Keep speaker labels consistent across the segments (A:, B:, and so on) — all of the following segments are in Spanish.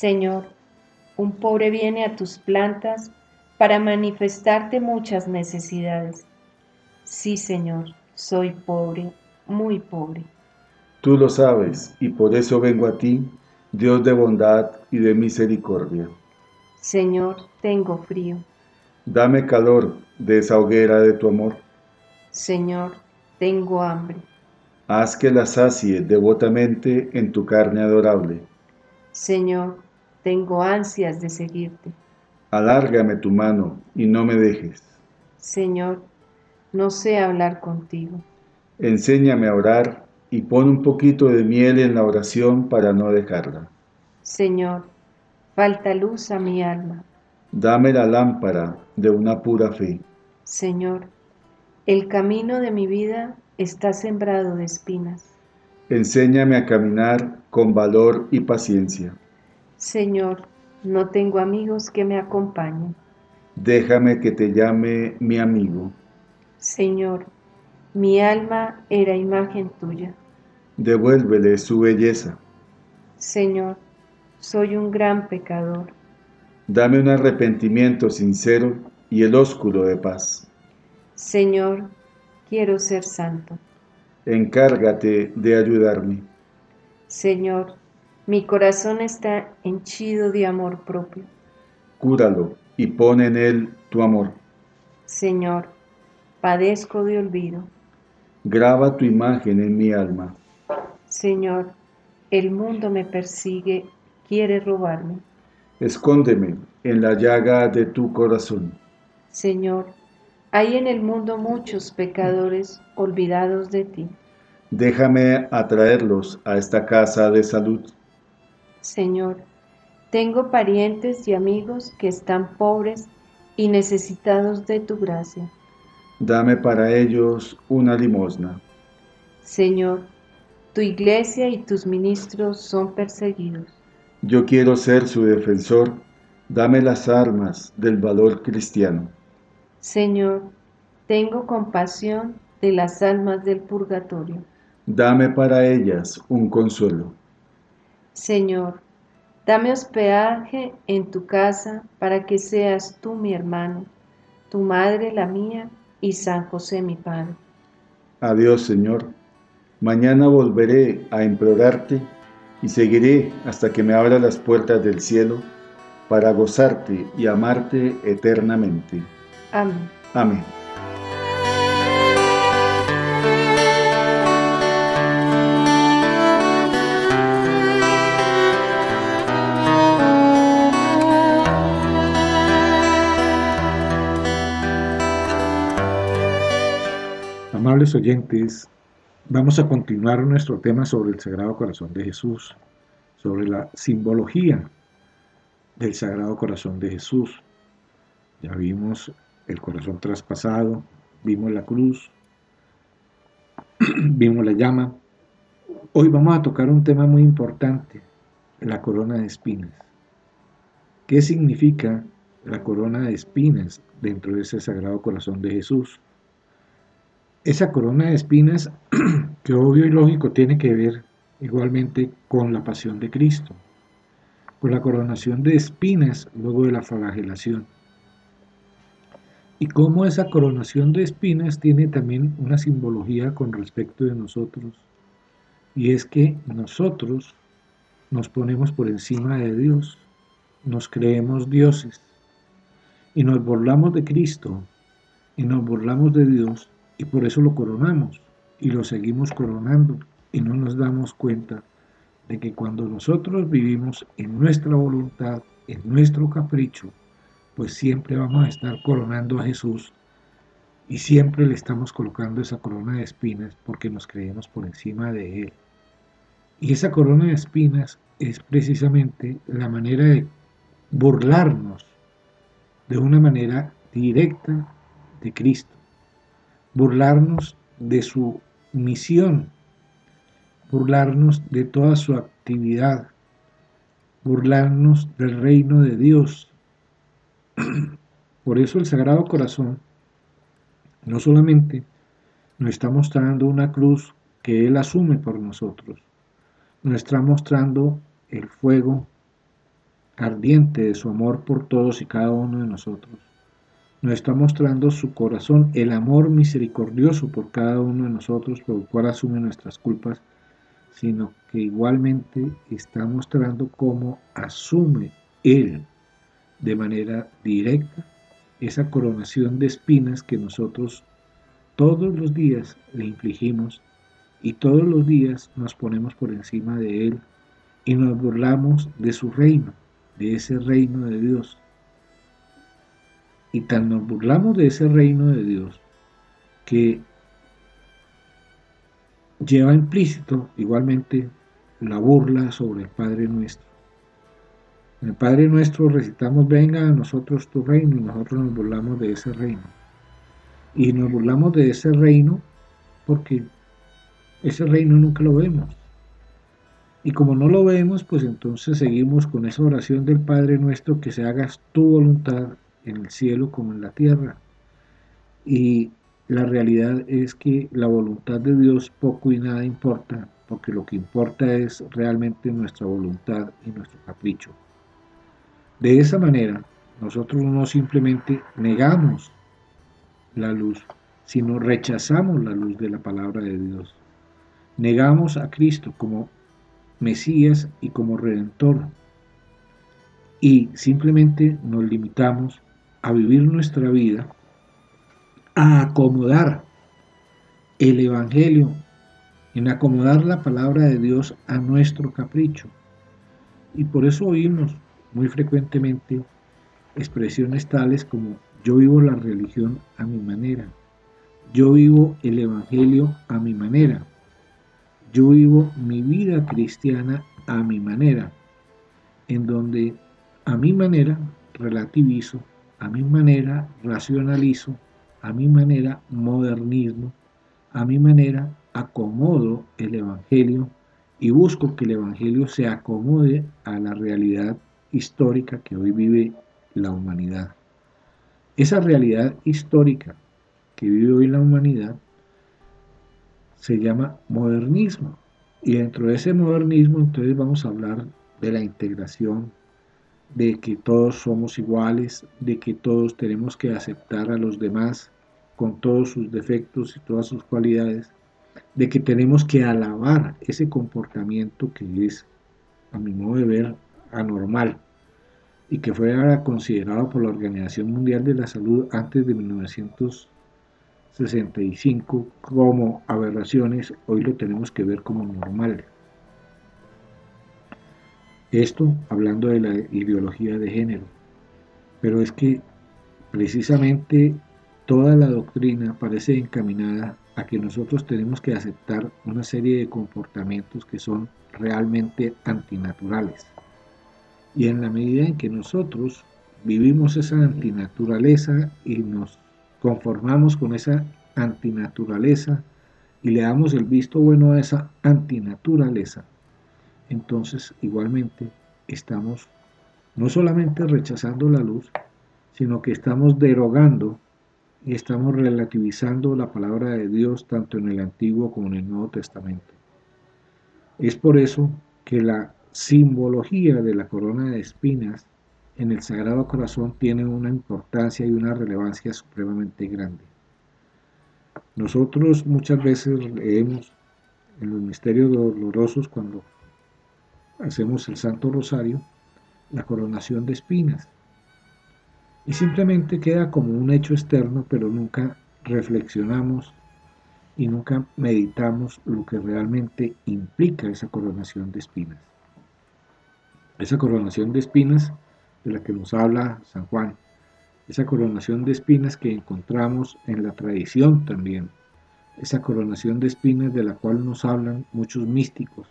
A: Señor, un pobre viene a tus plantas para manifestarte muchas necesidades. Sí, Señor, soy pobre, muy pobre.
B: Tú lo sabes, y por eso vengo a ti, Dios de bondad y de misericordia.
A: Señor, tengo frío.
B: Dame calor de esa hoguera de tu amor.
A: Señor, tengo hambre.
B: Haz que la sacie devotamente en tu carne adorable.
A: Señor, tengo ansias de seguirte.
B: Alárgame tu mano y no me dejes.
A: Señor, no sé hablar contigo.
B: Enséñame a orar y pon un poquito de miel en la oración para no dejarla.
A: Señor, falta luz a mi alma.
B: Dame la lámpara de una pura fe.
A: Señor, el camino de mi vida está sembrado de espinas.
B: Enséñame a caminar con valor y paciencia.
A: Señor, no tengo amigos que me acompañen.
B: Déjame que te llame mi amigo.
A: Señor, mi alma era imagen tuya.
B: Devuélvele su belleza.
A: Señor, soy un gran pecador.
B: Dame un arrepentimiento sincero y el ósculo de paz.
A: Señor, quiero ser santo.
B: Encárgate de ayudarme.
A: Señor, mi corazón está henchido de amor propio.
B: Cúralo y pon en él tu amor.
A: Señor, padezco de olvido.
B: Graba tu imagen en mi alma.
A: Señor, el mundo me persigue, quiere robarme.
B: Escóndeme en la llaga de tu corazón.
A: Señor, hay en el mundo muchos pecadores olvidados de ti.
B: Déjame atraerlos a esta casa de salud.
A: Señor, tengo parientes y amigos que están pobres y necesitados de tu gracia.
B: Dame para ellos una limosna.
A: Señor, tu iglesia y tus ministros son perseguidos.
B: Yo quiero ser su defensor. Dame las armas del valor cristiano.
A: Señor, tengo compasión de las almas del purgatorio.
B: Dame para ellas un consuelo.
A: Señor, dame hospedaje en tu casa para que seas tú mi hermano, tu madre la mía y San José mi Padre.
B: Adiós, Señor. Mañana volveré a implorarte y seguiré hasta que me abra las puertas del cielo para gozarte y amarte eternamente.
A: Amén.
B: Amén.
C: Oyentes, vamos a continuar nuestro tema sobre el Sagrado Corazón de Jesús, sobre la simbología del Sagrado Corazón de Jesús. Ya vimos el corazón traspasado, vimos la cruz, vimos la llama. Hoy vamos a tocar un tema muy importante, la corona de espinas. ¿Qué significa la corona de espinas dentro de ese Sagrado Corazón de Jesús? Esa corona de espinas, que obvio y lógico tiene que ver igualmente con la pasión de Cristo, con la coronación de espinas luego de la flagelación. Y cómo esa coronación de espinas tiene también una simbología con respecto de nosotros, y es que nosotros nos ponemos por encima de Dios, nos creemos dioses, y nos burlamos de Cristo y nos burlamos de Dios y por eso lo coronamos y lo seguimos coronando y no nos damos cuenta de que cuando nosotros vivimos en nuestra voluntad, en nuestro capricho, pues siempre vamos a estar coronando a Jesús y siempre le estamos colocando esa corona de espinas porque nos creemos por encima de Él. Y esa corona de espinas es precisamente la manera de burlarnos de una manera directa de Cristo, burlarnos de su misión, burlarnos de toda su actividad, burlarnos del reino de Dios. Por eso el Sagrado Corazón no solamente nos está mostrando una cruz que Él asume por nosotros, nos está mostrando el fuego ardiente de su amor por todos y cada uno de nosotros. Nos está mostrando su corazón, el amor misericordioso por cada uno de nosotros, por el cual asume nuestras culpas, sino que igualmente está mostrando cómo asume Él de manera directa esa coronación de espinas que nosotros todos los días le infligimos y todos los días nos ponemos por encima de Él y nos burlamos de su reino, de ese reino de Dios. Y tan nos burlamos de ese reino de Dios que lleva implícito igualmente la burla sobre el Padre nuestro. En el Padre nuestro recitamos, venga a nosotros tu reino, y nosotros nos burlamos de ese reino. Y nos burlamos de ese reino porque ese reino nunca lo vemos. Y como no lo vemos, pues entonces seguimos con esa oración del Padre nuestro, que se haga tu voluntad en el cielo como en la tierra. Y la realidad es que la voluntad de Dios poco y nada importa, porque lo que importa es realmente nuestra voluntad y nuestro capricho. De esa manera, nosotros no simplemente negamos la luz, sino rechazamos la luz de la palabra de Dios. Negamos a Cristo como Mesías y como Redentor. Y simplemente nos limitamos a vivir nuestra vida, a acomodar el Evangelio, en acomodar la palabra de Dios a nuestro capricho. Y por eso oímos muy frecuentemente expresiones tales como yo vivo la religión a mi manera, yo vivo el Evangelio a mi manera, yo vivo mi vida cristiana a mi manera, en donde a mi manera relativizo, a mi manera racionalizo, a mi manera modernismo, a mi manera acomodo el Evangelio y busco que el Evangelio se acomode a la realidad histórica que hoy vive la humanidad. Esa realidad histórica que vive hoy la humanidad se llama modernismo. Y dentro de ese modernismo entonces vamos a hablar de la integración, de que todos somos iguales, de que todos tenemos que aceptar a los demás con todos sus defectos y todas sus cualidades, de que tenemos que alabar ese comportamiento que es, a mi modo de ver, anormal y que fue considerado por la Organización Mundial de la Salud antes de 1965 como aberraciones, hoy lo tenemos que ver como normal. Esto hablando de la ideología de género. Pero es que precisamente toda la doctrina parece encaminada a que nosotros tenemos que aceptar una serie de comportamientos que son realmente antinaturales. Y en la medida en que nosotros vivimos esa antinaturaleza y nos conformamos con esa antinaturaleza y le damos el visto bueno a esa antinaturaleza, entonces igualmente estamos no solamente rechazando la luz, sino que estamos derogando y estamos relativizando la palabra de Dios tanto en el Antiguo como en el Nuevo Testamento. Es por eso que la simbología de la corona de espinas en el Sagrado Corazón tiene una importancia y una relevancia supremamente grande. Nosotros muchas veces leemos en los misterios dolorosos cuando hacemos el Santo Rosario la coronación de espinas. y simplemente queda como un hecho externo, pero nunca reflexionamos y nunca meditamos lo que realmente implica esa coronación de espinas. Esa coronación de espinas de la que nos habla San Juan, esa coronación de espinas que encontramos en la tradición también, esa coronación de espinas de la cual nos hablan muchos místicos,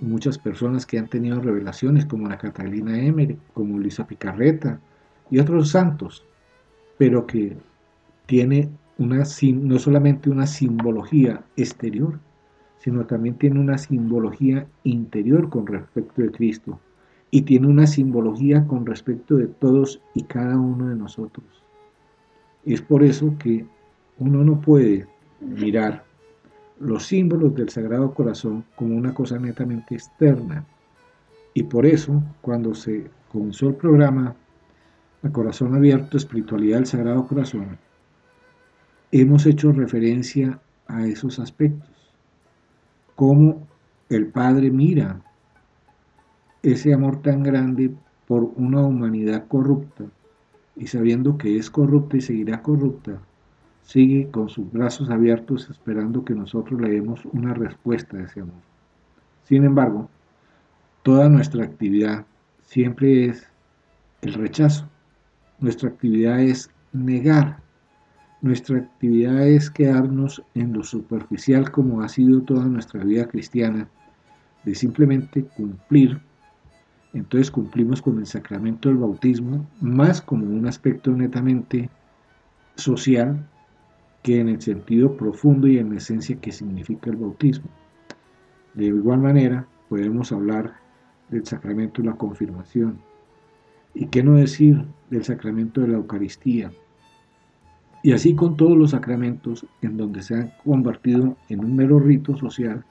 C: muchas personas que han tenido revelaciones como la Catalina Emery, como Luisa Picarreta y otros santos, pero que tiene una, no solamente una simbología exterior, sino también tiene una simbología interior con respecto de Cristo y tiene una simbología con respecto de todos y cada uno de nosotros. Es por eso que uno no puede mirar los símbolos del Sagrado Corazón como una cosa netamente externa. Y por eso, cuando se comenzó el programa A Corazón Abierto, Espiritualidad del Sagrado Corazón, hemos hecho referencia a esos aspectos. Cómo el Padre mira ese amor tan grande por una humanidad corrupta y sabiendo que es corrupta y seguirá corrupta, sigue con sus brazos abiertos esperando que nosotros le demos una respuesta a ese amor. Sin embargo, toda nuestra actividad siempre es el rechazo. Nuestra actividad es negar. Nuestra actividad es quedarnos en lo superficial como ha sido toda nuestra vida cristiana, de simplemente cumplir. Entonces cumplimos con el sacramento del bautismo más como un aspecto netamente social que en el sentido profundo y en esencia que significa el bautismo. De igual manera, podemos hablar del sacramento de la confirmación. ¿Y qué no decir del sacramento de la Eucaristía? Y así con todos los sacramentos en donde se han convertido en un mero rito social,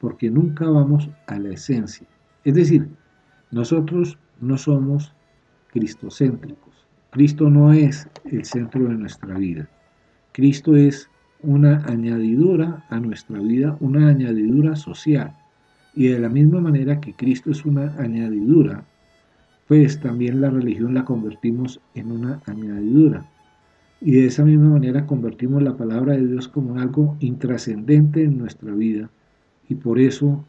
C: porque nunca vamos a la esencia. Es decir, nosotros no somos cristocéntricos. Cristo no es el centro de nuestra vida. Cristo es una añadidura a nuestra vida, una añadidura social. Y de la misma manera que Cristo es una añadidura, pues también la religión la convertimos en una añadidura. Y de esa misma manera convertimos la palabra de Dios como algo intrascendente en nuestra vida. Y por eso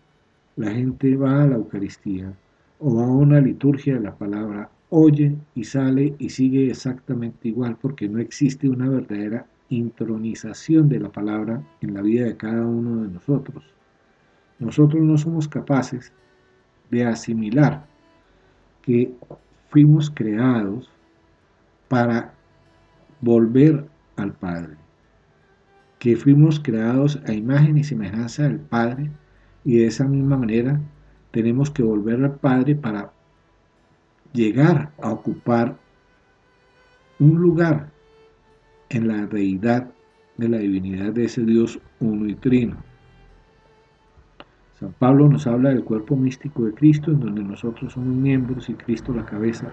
C: la gente va a la Eucaristía o va a una liturgia de la palabra, oye y sale y sigue exactamente igual, porque no existe una verdadera intronización de la palabra en la vida de cada uno de nosotros. Nosotros no somos capaces de asimilar que fuimos creados para volver al Padre, que fuimos creados a imagen y semejanza del Padre y de esa misma manera tenemos que volver al Padre para llegar a ocupar un lugar en la deidad de la divinidad de ese Dios uno y trino. San Pablo nos habla del cuerpo místico de Cristo, en donde nosotros somos miembros y Cristo la cabeza,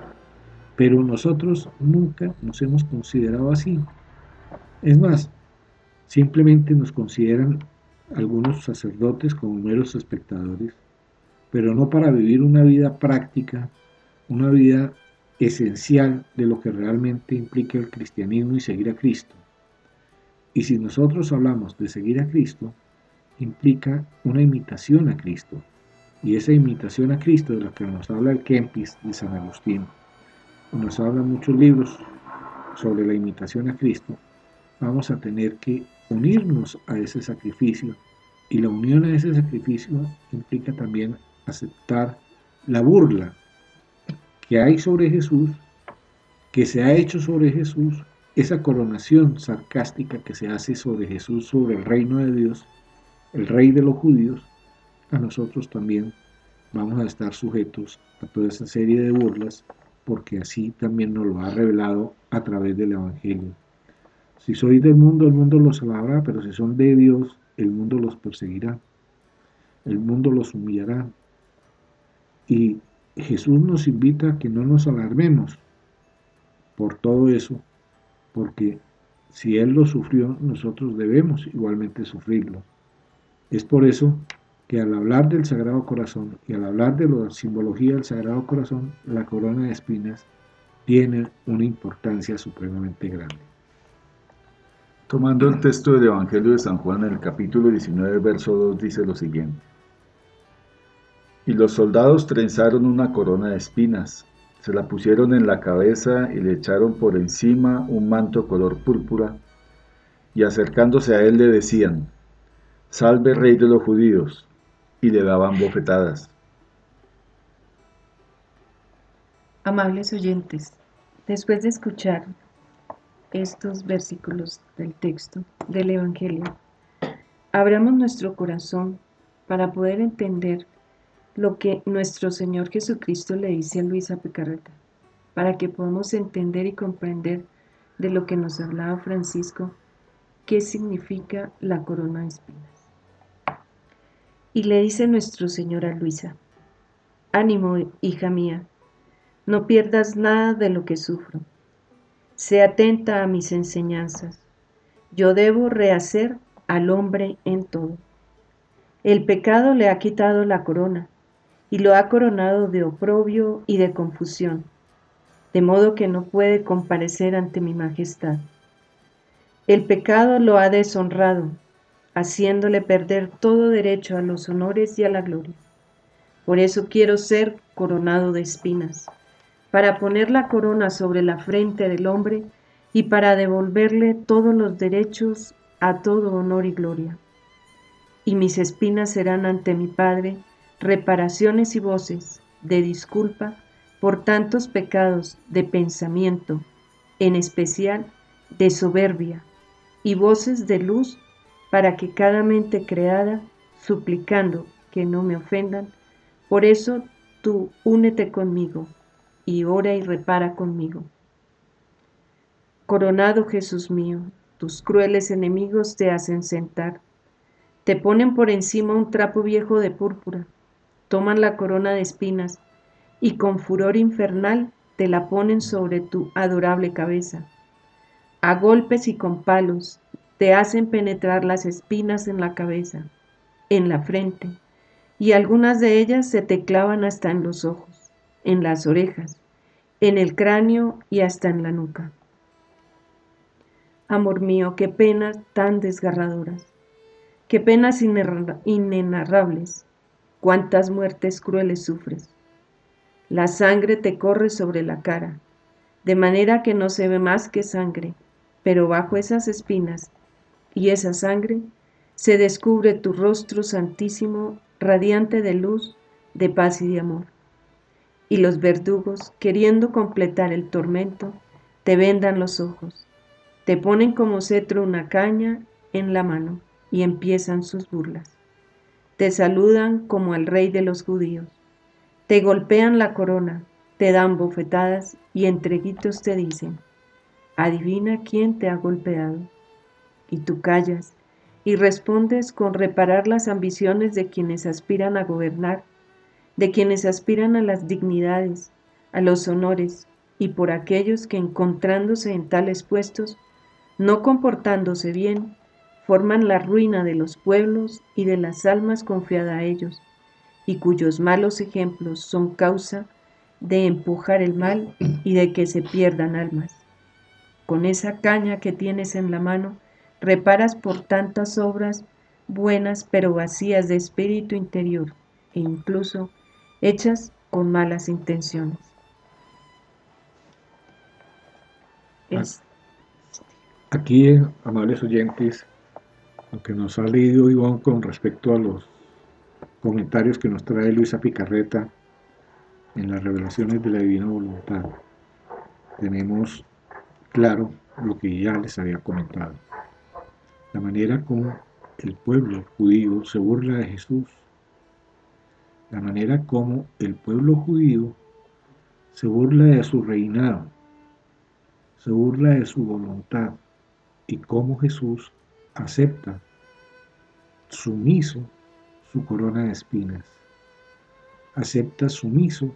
C: pero nosotros nunca nos hemos considerado así. Es más, simplemente nos consideran algunos sacerdotes como meros espectadores, pero no para vivir una vida práctica, una vida esencial de lo que realmente implica el cristianismo y seguir a Cristo. Y si nosotros hablamos de seguir a Cristo, implica una imitación a Cristo. Y esa imitación a Cristo de la que nos habla el Kempis de San Agustín, nos habla muchos libros sobre la imitación a Cristo, vamos a tener que unirnos a ese sacrificio. Y la unión a ese sacrificio implica también aceptar la burla que hay sobre Jesús, que se ha hecho sobre Jesús, esa coronación sarcástica que se hace sobre Jesús, sobre el reino de Dios, el rey de los judíos, a nosotros también vamos a estar sujetos a toda esa serie de burlas, porque así también nos lo ha revelado a través del Evangelio. Si sois del mundo, el mundo los alabará, pero si son de Dios, el mundo los perseguirá, el mundo los humillará. Y Jesús nos invita a que no nos alarmemos por todo eso, porque si Él lo sufrió, nosotros debemos igualmente sufrirlo. Es por eso que al hablar del Sagrado Corazón y al hablar de la simbología del Sagrado Corazón, la corona de espinas tiene una importancia supremamente grande.
B: Tomando el texto del Evangelio de San Juan en el capítulo 19, verso 2, dice lo siguiente. Y los soldados trenzaron una corona de espinas, se la pusieron en la cabeza y le echaron por encima un manto color púrpura, y acercándose a él le decían, Salve rey de los judíos, y le daban bofetadas.
A: Amables oyentes, después de escuchar estos versículos del texto del Evangelio, abramos nuestro corazón para poder entender lo que nuestro Señor Jesucristo le dice a Luisa Pecarreta, para que podamos entender y comprender de lo que nos hablaba Francisco, qué significa la corona de espinas. Y le dice nuestro Señor a Luisa, ánimo, hija mía, no pierdas nada de lo que sufro Sé atenta a mis enseñanzas. Yo debo rehacer al hombre en todo. El pecado le ha quitado la corona y lo ha coronado de oprobio y de confusión, de modo que no puede comparecer ante mi majestad. El pecado lo ha deshonrado, haciéndole perder todo derecho a los honores y a la gloria. Por eso quiero ser coronado de espinas para poner la corona sobre la frente del hombre y para devolverle todos los derechos a todo honor y gloria. Y mis espinas serán ante mi Padre reparaciones y voces de disculpa por tantos pecados de pensamiento, en especial de soberbia, y voces de luz para que cada mente creada, suplicando que no me ofendan, por eso tú únete conmigo y ora y repara conmigo. Coronado Jesús mío, tus crueles enemigos te hacen sentar, te ponen por encima un trapo viejo de púrpura, toman la corona de espinas y con furor infernal te la ponen sobre tu adorable cabeza. A golpes y con palos te hacen penetrar las espinas en la cabeza, en la frente, y algunas de ellas se te clavan hasta en los ojos en las orejas, en el cráneo y hasta en la nuca. Amor mío, qué penas tan desgarradoras, qué penas inenarrables, cuántas muertes crueles sufres. La sangre te corre sobre la cara, de manera que no se ve más que sangre, pero bajo esas espinas y esa sangre se descubre tu rostro santísimo, radiante de luz, de paz y de amor y los verdugos, queriendo completar el tormento, te vendan los ojos, te ponen como cetro una caña en la mano y empiezan sus burlas. Te saludan como al rey de los judíos, te golpean la corona, te dan bofetadas y entre gritos te dicen, adivina quién te ha golpeado. Y tú callas y respondes con reparar las ambiciones de quienes aspiran a gobernar de quienes aspiran a las dignidades, a los honores, y por aquellos que encontrándose en tales puestos, no comportándose bien, forman la ruina de los pueblos y de las almas confiadas a ellos, y cuyos malos ejemplos son causa de empujar el mal y de que se pierdan almas. Con esa caña que tienes en la mano, reparas por tantas obras buenas pero vacías de espíritu interior e incluso hechas con malas intenciones.
C: Aquí, amables oyentes, lo que nos ha leído Iván con respecto a los comentarios que nos trae Luisa Picarreta en las revelaciones de la divina voluntad, tenemos claro lo que ya les había comentado. La manera como el pueblo judío se burla de Jesús. La manera como el pueblo judío se burla de su reinado, se burla de su voluntad. Y cómo Jesús acepta sumiso su corona de espinas, acepta sumiso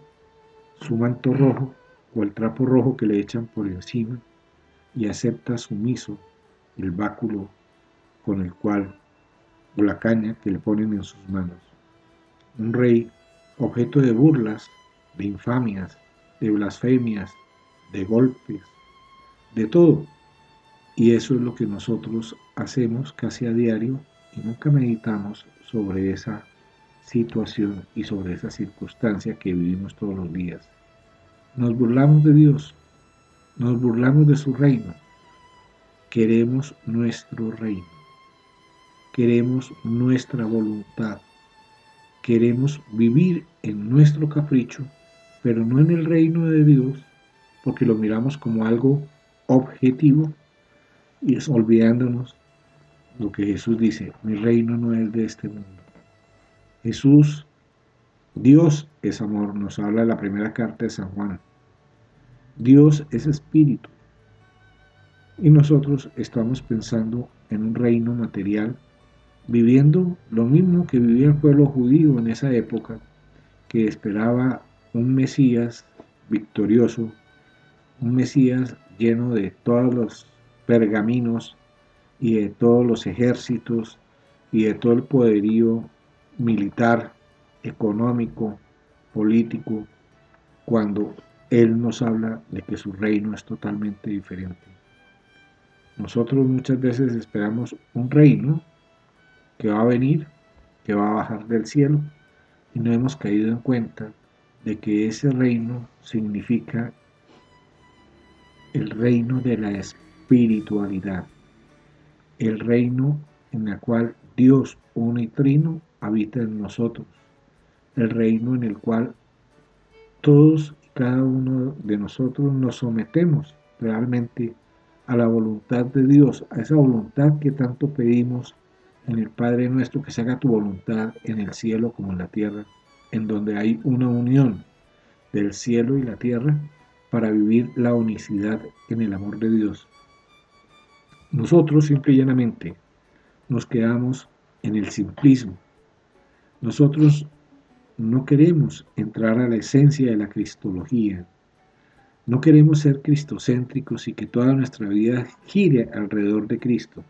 C: su manto rojo o el trapo rojo que le echan por encima y acepta sumiso el báculo con el cual o la caña que le ponen en sus manos un rey objeto de burlas, de infamias, de blasfemias, de golpes, de todo. Y eso es lo que nosotros hacemos casi a diario y nunca meditamos sobre esa situación y sobre esa circunstancia que vivimos todos los días. Nos burlamos de Dios, nos burlamos de su reino, queremos nuestro reino, queremos nuestra voluntad, queremos vivir en nuestro capricho, pero no en el reino de Dios, porque lo miramos como algo objetivo y es olvidándonos lo que Jesús dice, mi reino no es de este mundo. Jesús, Dios es amor, nos habla la primera carta de San Juan. Dios es espíritu. Y nosotros estamos pensando en un reino material viviendo lo mismo que vivía el pueblo judío en esa época, que esperaba un Mesías victorioso, un Mesías lleno de todos los pergaminos y de todos los ejércitos y de todo el poderío militar, económico, político, cuando Él nos habla de que su reino es totalmente diferente. Nosotros muchas veces esperamos un reino que va a venir, que va a bajar del cielo, y no hemos caído en cuenta de que ese reino significa el reino de la espiritualidad, el reino en el cual Dios uno y trino habita en nosotros, el reino en el cual todos y cada uno de nosotros nos sometemos realmente a la voluntad de Dios, a esa voluntad que tanto pedimos en el Padre nuestro, que se haga tu voluntad en el cielo como en la tierra, en donde hay una unión del cielo y la tierra para vivir la unicidad en el amor de Dios. Nosotros simple y llanamente nos quedamos en el simplismo. Nosotros no queremos entrar a la esencia de la cristología. No queremos ser cristocéntricos y que toda nuestra vida gire alrededor de Cristo.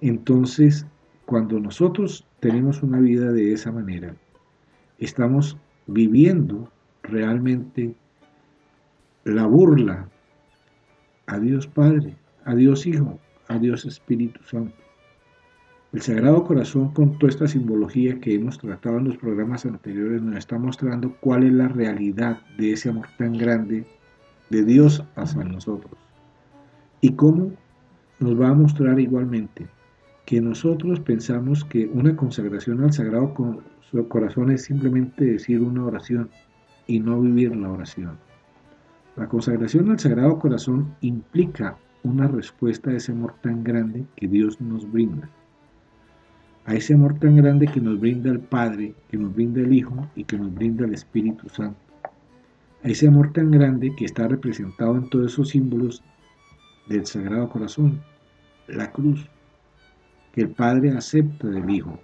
C: Entonces, cuando nosotros tenemos una vida de esa manera, estamos viviendo realmente la burla a Dios Padre, a Dios Hijo, a Dios Espíritu Santo. El Sagrado Corazón, con toda esta simbología que hemos tratado en los programas anteriores, nos está mostrando cuál es la realidad de ese amor tan grande de Dios hacia nosotros. Y cómo nos va a mostrar igualmente que nosotros pensamos que una consagración al Sagrado Corazón es simplemente decir una oración y no vivir la oración. La consagración al Sagrado Corazón implica una respuesta a ese amor tan grande que Dios nos brinda. A ese amor tan grande que nos brinda el Padre, que nos brinda el Hijo y que nos brinda el Espíritu Santo. A ese amor tan grande que está representado en todos esos símbolos del Sagrado Corazón. La cruz, que el Padre acepta del Hijo.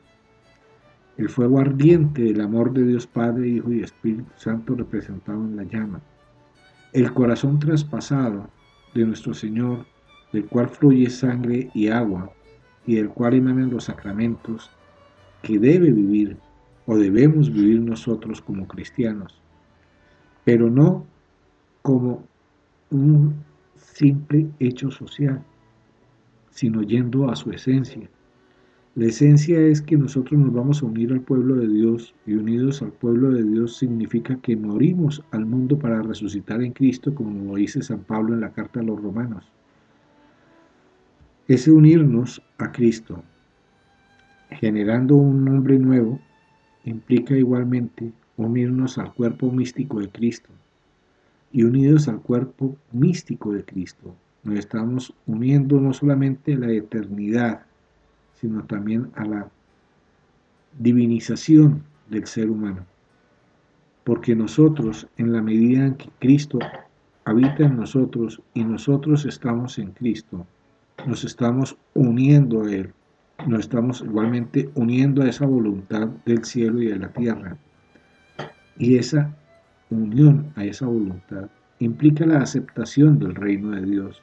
C: El fuego ardiente del amor de Dios Padre, Hijo y Espíritu Santo representado en la llama. El corazón traspasado de nuestro Señor, del cual fluye sangre y agua, y del cual emanan los sacramentos, que debe vivir o debemos vivir nosotros como cristianos, pero no como un simple hecho social, sino yendo a su esencia, la esencia es que nosotros nos vamos a unir al pueblo de Dios y unidos al pueblo de Dios significa que morimos al mundo para resucitar en Cristo, como lo dice San Pablo en la carta a los romanos. Ese unirnos a Cristo, generando un hombre nuevo, implica igualmente unirnos al cuerpo místico de Cristo. Y unidos al cuerpo místico de Cristo, nos estamos uniendo no solamente a la eternidad, sino también a la divinización del ser humano. Porque nosotros, en la medida en que Cristo habita en nosotros y nosotros estamos en Cristo, nos estamos uniendo a Él, nos estamos igualmente uniendo a esa voluntad del cielo y de la tierra. Y esa unión a esa voluntad implica la aceptación del reino de Dios.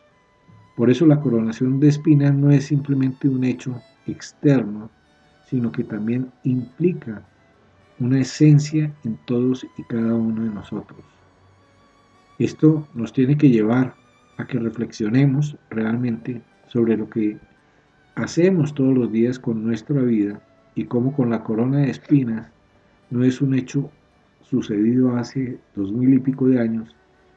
C: Por eso la coronación de espinas no es simplemente un hecho externo, sino que también implica una esencia en todos y cada uno de nosotros. Esto nos tiene que llevar a que reflexionemos realmente sobre lo que hacemos todos los días con nuestra vida y cómo con la corona de espinas no es un hecho sucedido hace dos mil y pico de años,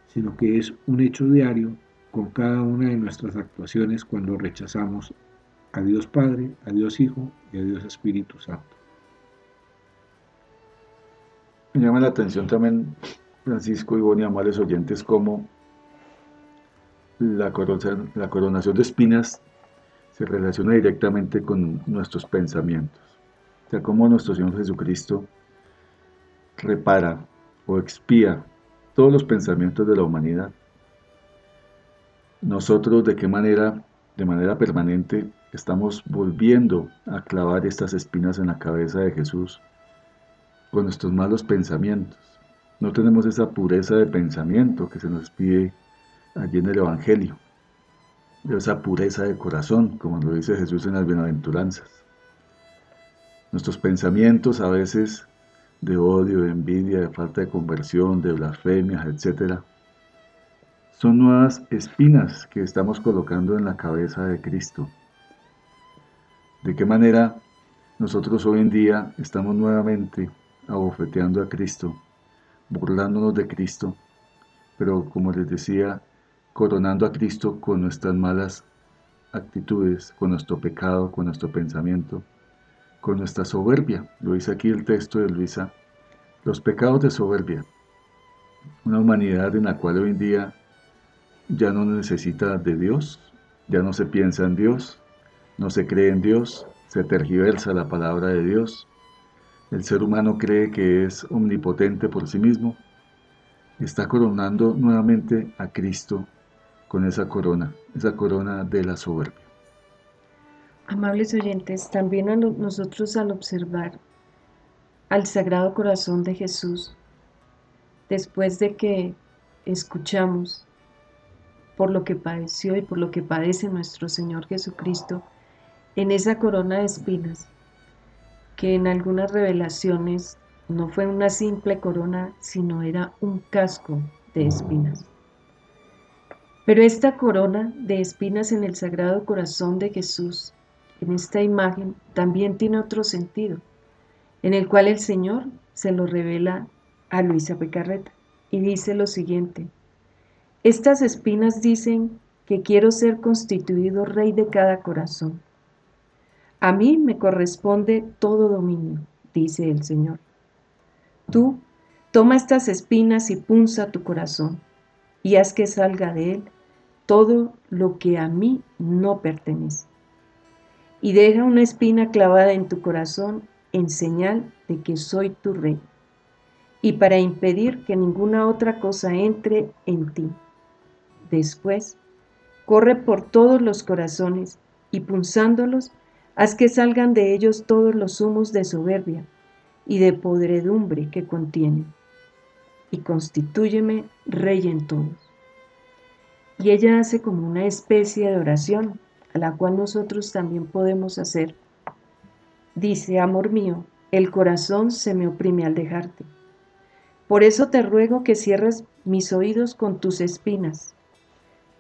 C: sino que es un hecho diario con cada una de nuestras actuaciones cuando rechazamos a Dios Padre, a Dios Hijo y a Dios Espíritu Santo.
B: Me llama la atención también, Francisco y Boni, amables oyentes, cómo la, coronación de espinas se relaciona directamente con nuestros pensamientos. O sea, cómo nuestro Señor Jesucristo repara o expía todos los pensamientos de la humanidad. Nosotros de qué manera, de manera permanente, estamos volviendo a clavar estas espinas en la cabeza de Jesús con nuestros malos pensamientos. No tenemos esa pureza de pensamiento que se nos pide allí en el Evangelio, esa pureza de corazón, como lo dice Jesús en las bienaventuranzas. Nuestros pensamientos a veces de odio, de envidia, de falta de conversión, de blasfemias, etc., son nuevas espinas que estamos colocando en la cabeza de Cristo. ¿De qué manera nosotros hoy en día estamos nuevamente abofeteando a Cristo, burlándonos de Cristo, pero como les decía, coronando a Cristo con nuestras malas actitudes, con nuestro pecado, con nuestro pensamiento, con nuestra soberbia. Lo dice aquí el texto de Luisa, los pecados de soberbia. Una humanidad en la cual hoy en día ya no necesita de Dios, ya no se piensa en Dios, no se cree en Dios, se tergiversa la palabra de Dios. El ser humano cree que es omnipotente por sí mismo. Está coronando nuevamente a Cristo con esa corona, esa corona de la soberbia.
A: Amables oyentes, también nosotros al observar al Sagrado Corazón de Jesús, después de que escuchamos por lo que padeció y por lo que padece nuestro Señor Jesucristo, en esa corona de espinas, que en algunas revelaciones no fue una simple corona, sino era un casco de espinas. Pero esta corona de espinas en el Sagrado Corazón de Jesús en esta imagen también tiene otro sentido, en el cual el Señor se lo revela a Luisa Pecarreta y dice lo siguiente, estas espinas dicen que quiero ser constituido rey de cada corazón. A mí me corresponde todo dominio, dice el Señor. Tú toma estas espinas y punza tu corazón, y haz que salga de él todo lo que a mí no pertenece y deja una espina clavada en tu corazón en señal de que soy tu rey, y para impedir que ninguna otra cosa entre en ti. Después, corre por todos los corazones y punzándolos, haz que salgan de ellos todos los humos de soberbia y de podredumbre que contienen, y constitúyeme rey en todos. Y ella hace como una especie de oración la cual nosotros también podemos hacer. Dice, amor mío, el corazón se me oprime al dejarte. Por eso te ruego que cierres mis oídos con tus espinas,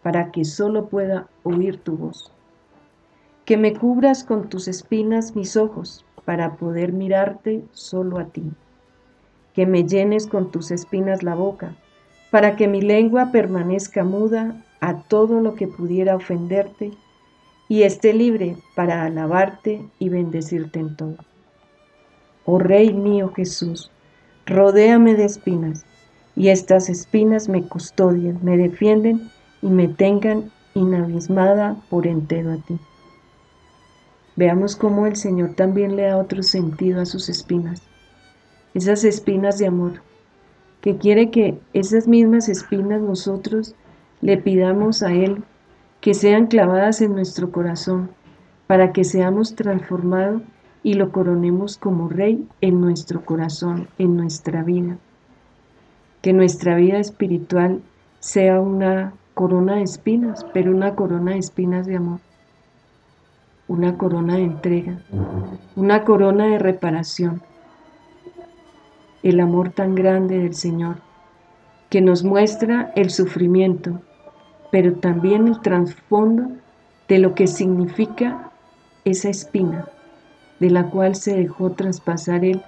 A: para que solo pueda oír tu voz. Que me cubras con tus espinas mis ojos, para poder mirarte solo a ti. Que me llenes con tus espinas la boca, para que mi lengua permanezca muda a todo lo que pudiera ofenderte y esté libre para alabarte y bendecirte en todo. Oh Rey mío Jesús, rodéame de espinas, y estas espinas me custodien, me defienden y me tengan inabismada por entero a ti. Veamos cómo el Señor también le da otro sentido a sus espinas, esas espinas de amor, que quiere que esas mismas espinas nosotros le pidamos a Él que sean clavadas en nuestro corazón, para que seamos transformados y lo coronemos como Rey en nuestro corazón, en nuestra vida. Que nuestra vida espiritual sea una corona de espinas, pero una corona de espinas de amor, una corona de entrega, una corona de reparación. El amor tan grande del Señor que nos muestra el sufrimiento, pero también el trasfondo de lo que significa esa espina, de la cual se dejó traspasar él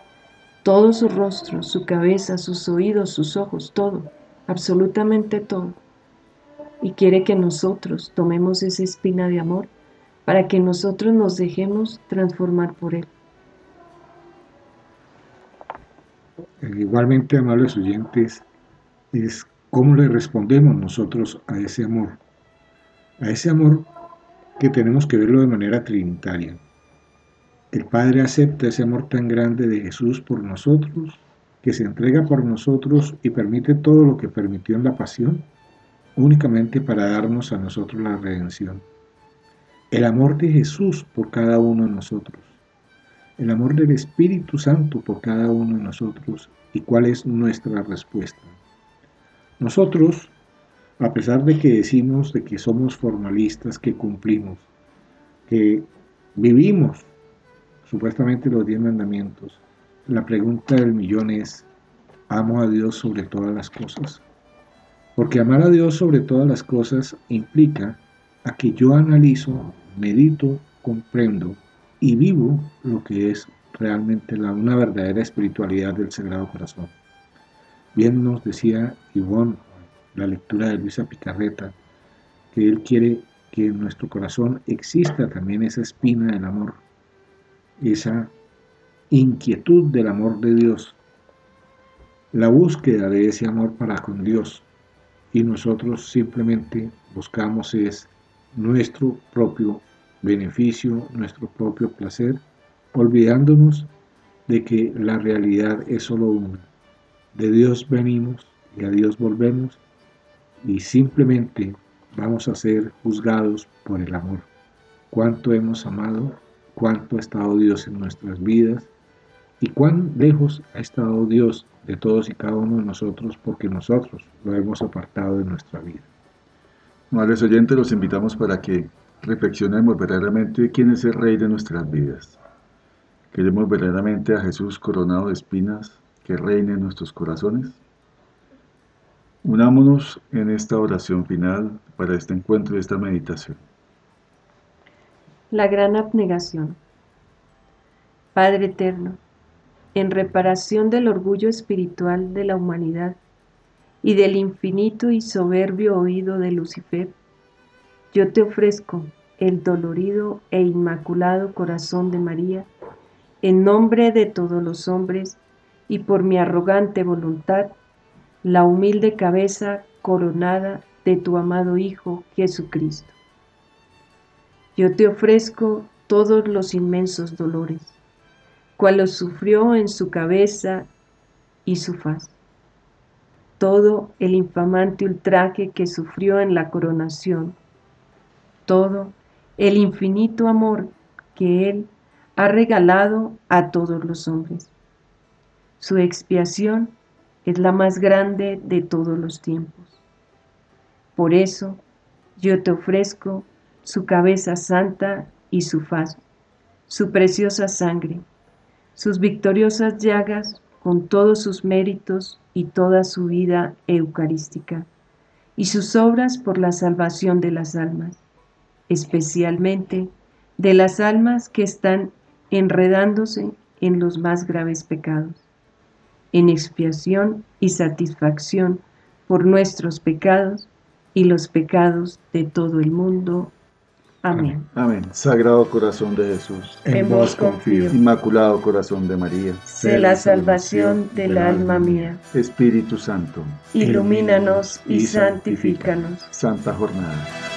A: todo su rostro, su cabeza, sus oídos, sus ojos, todo, absolutamente todo. Y quiere que nosotros tomemos esa espina de amor para que nosotros nos dejemos transformar por él.
C: Igualmente, amables oyentes, es cómo le respondemos nosotros a ese amor, a ese amor que tenemos que verlo de manera trinitaria. El Padre acepta ese amor tan grande de Jesús por nosotros, que se entrega por nosotros y permite todo lo que permitió en la pasión, únicamente para darnos a nosotros la redención. El amor de Jesús por cada uno de nosotros. El amor del Espíritu Santo por cada uno de nosotros. ¿Y cuál es nuestra respuesta? Nosotros, a pesar de que decimos de que somos formalistas, que cumplimos, que vivimos supuestamente los diez mandamientos, la pregunta del millón es, ¿amo a Dios sobre todas las cosas? Porque amar a Dios sobre todas las cosas implica a que yo analizo, medito, comprendo y vivo lo que es realmente una verdadera espiritualidad del Sagrado Corazón. Bien nos decía Ivonne, la lectura de Luisa Picarreta, que él quiere que en nuestro corazón exista también esa espina del amor, esa inquietud del amor de Dios, la búsqueda de ese amor para con Dios. Y nosotros simplemente buscamos es nuestro propio beneficio, nuestro propio placer, olvidándonos de que la realidad es solo una, de Dios venimos y a Dios volvemos y simplemente vamos a ser juzgados por el amor. Cuánto hemos amado, cuánto ha estado Dios en nuestras vidas y cuán lejos ha estado Dios de todos y cada uno de nosotros porque nosotros lo hemos apartado de nuestra vida.
B: Amables oyentes, los invitamos para que reflexionemos verdaderamente quién es el Rey de nuestras vidas. Queremos verdaderamente a Jesús coronado de espinas que reine en nuestros corazones? Unámonos en esta oración final para este encuentro y esta meditación.
A: La gran abnegación. Padre eterno, en reparación del orgullo espiritual de la humanidad y del infinito y soberbio oído de Lucifer, yo te ofrezco el dolorido e inmaculado corazón de María, en nombre de todos los hombres y por mi arrogante voluntad, la humilde cabeza coronada de tu amado Hijo Jesucristo. Yo te ofrezco todos los inmensos dolores, cual los sufrió en su cabeza y su faz, todo el infamante ultraje que sufrió en la coronación, todo el infinito amor que Él ha regalado a todos los hombres su expiación es la más grande de todos los tiempos. Por eso yo te ofrezco su cabeza santa y su faz, su preciosa sangre, sus victoriosas llagas con todos sus méritos y toda su vida eucarística, y sus obras por la salvación de las almas, especialmente de las almas que están enredándose en los más graves pecados en expiación y satisfacción por nuestros pecados y los pecados de todo el mundo. Amén.
B: Amén. Sagrado corazón de Jesús,
A: en vos confío.
B: Inmaculado corazón de María,
A: sé la salvación del alma mía.
B: Espíritu Santo,
A: ilumínanos y santifícanos.
B: Santa jornada.